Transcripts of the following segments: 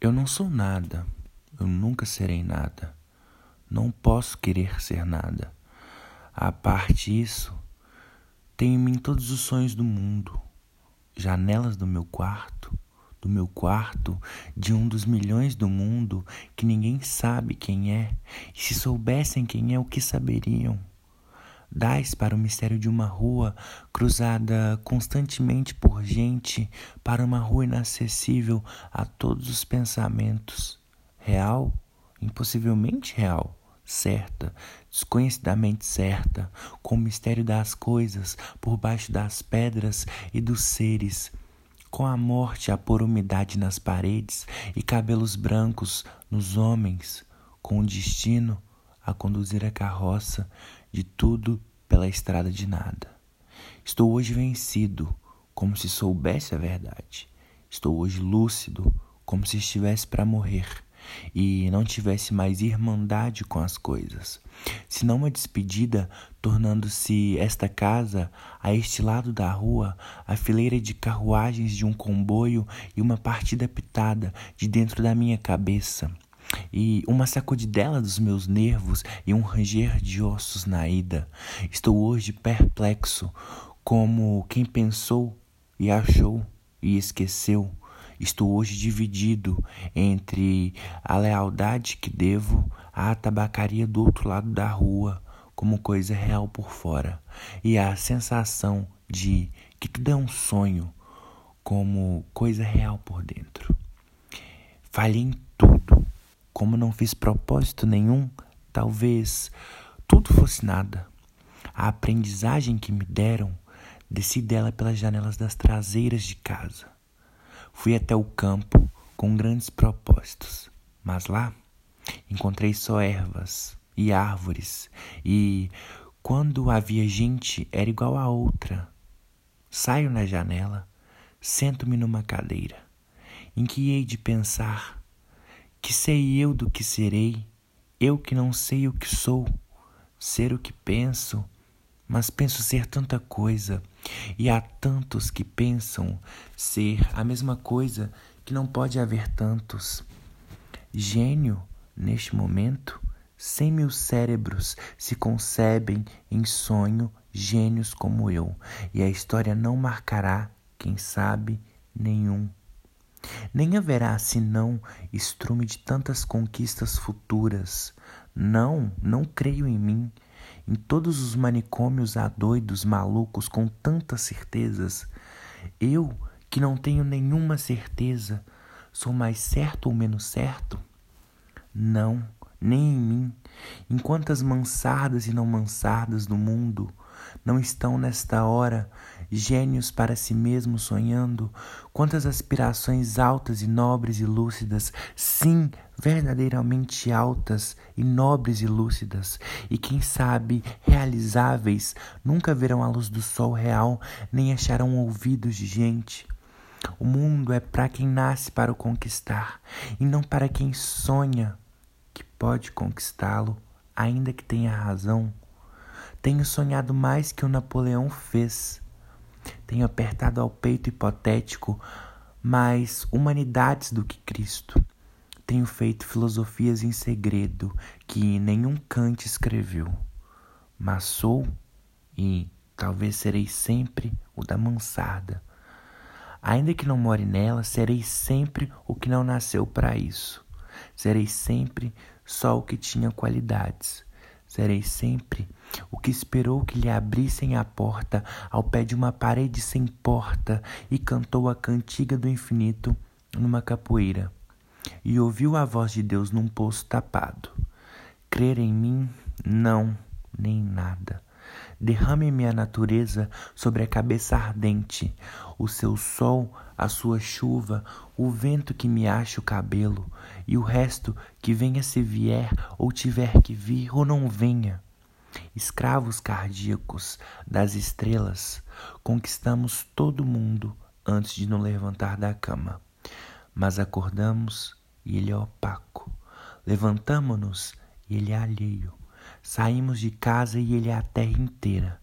Eu não sou nada, eu nunca serei nada. Não posso querer ser nada. A parte isso, tenho em mim todos os sonhos do mundo, janelas do meu quarto, do meu quarto, de um dos milhões do mundo que ninguém sabe quem é, e se soubessem quem é, o que saberiam? Dais para o mistério de uma rua cruzada constantemente por gente, para uma rua inacessível a todos os pensamentos. Real, impossivelmente real, certa, desconhecidamente certa, com o mistério das coisas por baixo das pedras e dos seres, com a morte a pôr umidade nas paredes e cabelos brancos nos homens, com o destino a conduzir a carroça de tudo pela estrada de nada. Estou hoje vencido, como se soubesse a verdade. Estou hoje lúcido, como se estivesse para morrer e não tivesse mais irmandade com as coisas, senão uma despedida, tornando-se esta casa, a este lado da rua, a fileira de carruagens de um comboio e uma partida pitada de dentro da minha cabeça e uma sacudidela dos meus nervos e um ranger de ossos na ida. Estou hoje perplexo, como quem pensou e achou e esqueceu. Estou hoje dividido entre a lealdade que devo à tabacaria do outro lado da rua, como coisa real por fora, e a sensação de que tudo é um sonho, como coisa real por dentro. Falhei em tudo como não fiz propósito nenhum, talvez tudo fosse nada. A aprendizagem que me deram, desci dela pelas janelas das traseiras de casa. Fui até o campo com grandes propósitos, mas lá encontrei só ervas e árvores, e quando havia gente era igual a outra. Saio na janela, sento-me numa cadeira, em que hei de pensar que sei eu do que serei, eu que não sei o que sou, ser o que penso, mas penso ser tanta coisa, e há tantos que pensam ser a mesma coisa que não pode haver tantos. Gênio, neste momento, cem mil cérebros se concebem em sonho gênios como eu, e a história não marcará, quem sabe, nenhum. Nem haverá senão estrume de tantas conquistas futuras. Não, não creio em mim. Em todos os manicômios há doidos malucos com tantas certezas. Eu, que não tenho nenhuma certeza, sou mais certo ou menos certo? Não, nem em mim. Em quantas mansardas e não mansardas do mundo não estão nesta hora gênios para si mesmos sonhando? Quantas aspirações altas e nobres e lúcidas, sim, verdadeiramente altas e nobres e lúcidas, e quem sabe realizáveis, nunca verão a luz do sol real, nem acharão ouvidos de gente. O mundo é para quem nasce para o conquistar, e não para quem sonha que pode conquistá-lo, ainda que tenha razão. Tenho sonhado mais que o Napoleão fez. Tenho apertado ao peito hipotético mais humanidades do que Cristo. Tenho feito filosofias em segredo que nenhum Kant escreveu. Mas sou e talvez serei sempre o da mansarda. Ainda que não more nela, serei sempre o que não nasceu para isso. Serei sempre só o que tinha qualidades. Serei sempre o que esperou que lhe abrissem a porta ao pé de uma parede sem porta e cantou a cantiga do infinito numa capoeira. E ouviu a voz de Deus num poço tapado. Crer em mim? Não, nem nada. Derrame-me a natureza sobre a cabeça ardente, o seu sol, a sua chuva, o vento que me ache o cabelo, e o resto que venha se vier, ou tiver que vir, ou não venha. Escravos cardíacos das estrelas, conquistamos todo mundo antes de nos levantar da cama. Mas acordamos e ele é opaco. Levantamo-nos e ele é alheio. Saímos de casa e ele é a Terra inteira,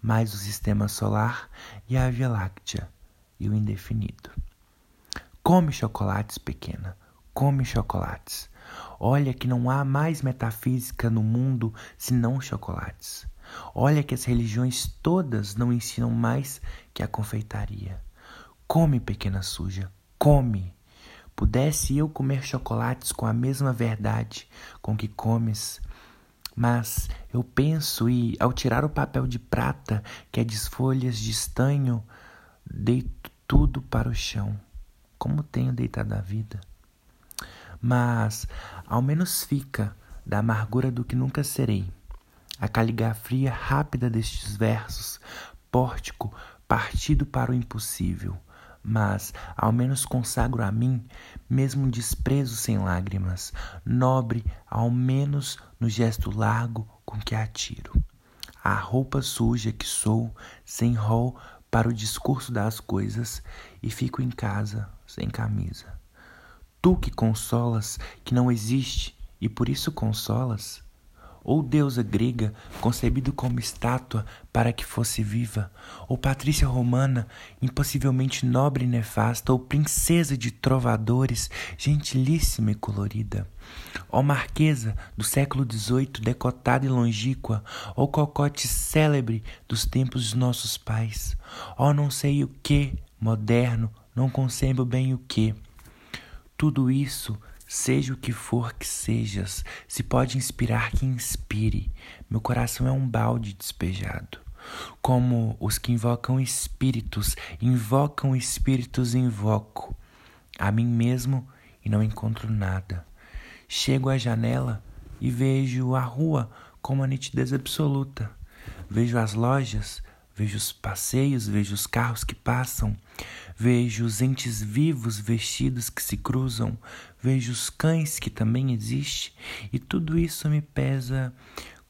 mais o sistema solar e a Via Láctea e o indefinido. Come chocolates, pequena, come chocolates. Olha que não há mais metafísica no mundo senão chocolates. Olha que as religiões todas não ensinam mais que a confeitaria. Come, pequena suja, come. Pudesse eu comer chocolates com a mesma verdade com que comes, mas eu penso e, ao tirar o papel de prata que é de folhas de estanho, deito tudo para o chão, como tenho deitado a vida. Mas ao menos fica da amargura do que nunca serei. A caligrafia rápida destes versos, pórtico partido para o impossível, mas ao menos consagro a mim, mesmo desprezo sem lágrimas, nobre ao menos no gesto largo com que atiro. A roupa suja que sou, sem rol para o discurso das coisas, e fico em casa sem camisa. Tu que consolas que não existe e por isso consolas, ou deusa grega concebido como estátua para que fosse viva, ou patrícia romana impossivelmente nobre e nefasta, ou princesa de trovadores gentilíssima e colorida, ou marquesa do século XVIII decotada e longíqua, ou cocote célebre dos tempos de nossos pais, ou não sei o que, moderno, não concebo bem o que. Tudo isso Seja o que for que sejas, se pode inspirar que inspire. Meu coração é um balde despejado. Como os que invocam espíritos, invocam espíritos, invoco. A mim mesmo e não encontro nada. Chego à janela e vejo a rua com uma nitidez absoluta. Vejo as lojas, vejo os passeios, vejo os carros que passam, vejo os entes vivos vestidos que se cruzam, vejo os cães que também existem, e tudo isso me pesa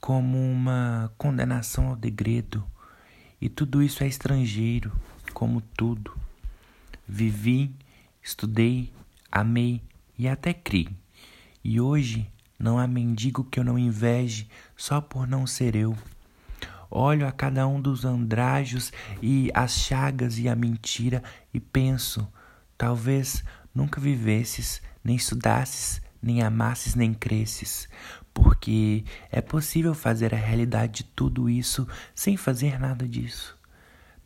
como uma condenação ao degredo, e tudo isso é estrangeiro, como tudo. Vivi, estudei, amei e até criei, e hoje não há mendigo que eu não inveje só por não ser eu. Olho a cada um dos andrajos e as chagas e a mentira e penso: talvez nunca vivesses, nem estudasses, nem amasses, nem cresces, porque é possível fazer a realidade de tudo isso sem fazer nada disso.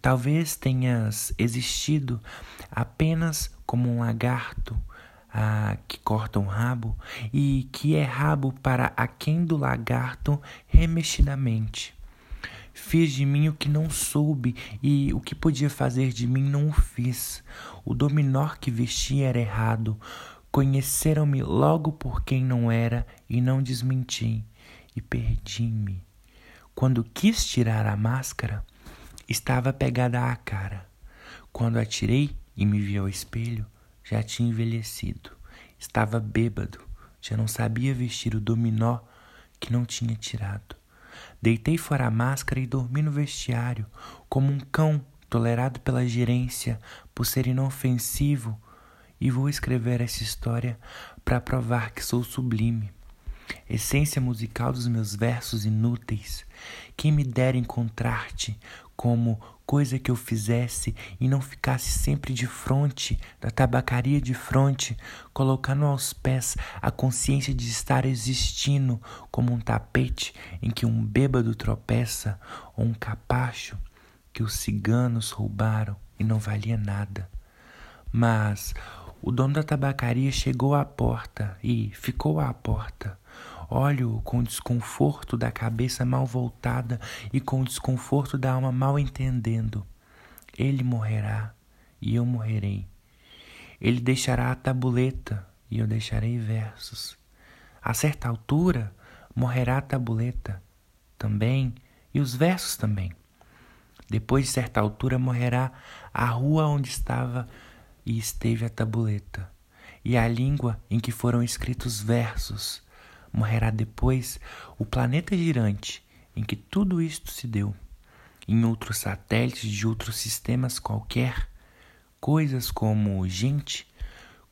Talvez tenhas existido apenas como um lagarto ah, que corta um rabo e que é rabo para aquém do lagarto remexidamente. Fiz de mim o que não soube e o que podia fazer de mim não o fiz. O dominó que vesti era errado. Conheceram-me logo por quem não era e não desmenti. E perdi-me. Quando quis tirar a máscara, estava pegada à cara. Quando a tirei e me vi ao espelho, já tinha envelhecido. Estava bêbado, já não sabia vestir o dominó que não tinha tirado. Deitei fora a máscara e dormi no vestiário, como um cão tolerado pela gerência por ser inofensivo, e vou escrever essa história para provar que sou sublime. Essência musical dos meus versos inúteis. Quem me dera encontrar-te como coisa que eu fizesse e não ficasse sempre de fronte da tabacaria de fronte, colocando aos pés a consciência de estar existindo como um tapete em que um bêbado tropeça ou um capacho que os ciganos roubaram e não valia nada. Mas o dono da tabacaria chegou à porta e ficou à porta. Olho com o desconforto da cabeça mal voltada e com o desconforto da alma mal entendendo. Ele morrerá e eu morrerei. Ele deixará a tabuleta e eu deixarei versos. A certa altura morrerá a tabuleta também e os versos também. Depois de certa altura morrerá a rua onde estava e esteve a tabuleta, e a língua em que foram escritos versos morrerá depois o planeta girante em que tudo isto se deu. Em outros satélites de outros sistemas qualquer, coisas como gente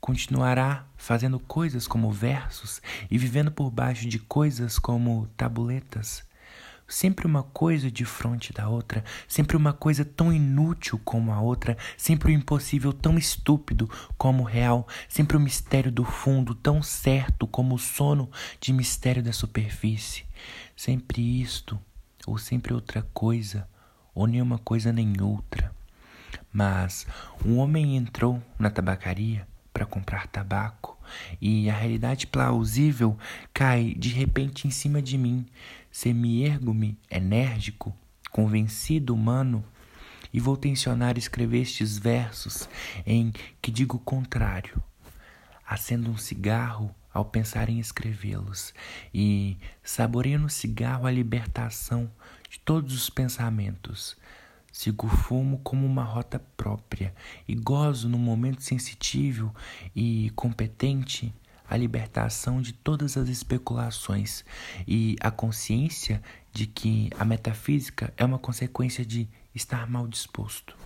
continuará fazendo coisas como versos e vivendo por baixo de coisas como tabuletas. Sempre uma coisa de frente da outra, sempre uma coisa tão inútil como a outra, sempre o impossível tão estúpido como o real, sempre o mistério do fundo tão certo como o sono de mistério da superfície. Sempre isto, ou sempre outra coisa, ou nenhuma coisa nem outra. Mas um homem entrou na tabacaria para comprar tabaco e a realidade plausível cai de repente em cima de mim. Semi-ergo-me, enérgico, convencido humano, e vou tensionar escrever estes versos em que digo o contrário. Acendo um cigarro ao pensar em escrevê-los e saboreio no cigarro a libertação de todos os pensamentos Sigo o fumo como uma rota própria e gozo no momento sensitivo e competente a libertação de todas as especulações e a consciência de que a metafísica é uma consequência de estar mal disposto.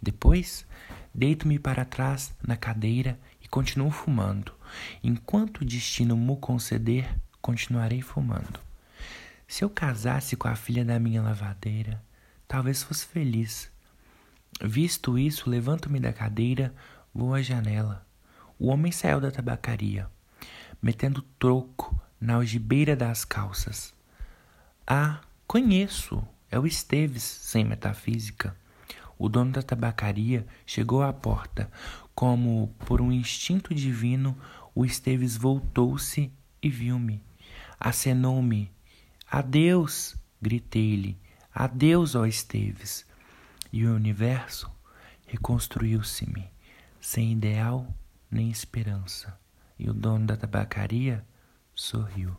Depois, deito-me para trás na cadeira e continuo fumando. Enquanto o destino me conceder, continuarei fumando. Se eu casasse com a filha da minha lavadeira, Talvez fosse feliz. Visto isso, levanto-me da cadeira, vou à janela. O homem saiu da tabacaria, metendo troco na algibeira das calças. Ah, conheço, é o Esteves, sem metafísica. O dono da tabacaria chegou à porta. Como por um instinto divino, o Esteves voltou-se e viu-me. Acenou-me. Adeus! gritei-lhe Adeus, ó Esteves. E o universo reconstruiu-se-me, sem ideal nem esperança. E o dono da tabacaria sorriu.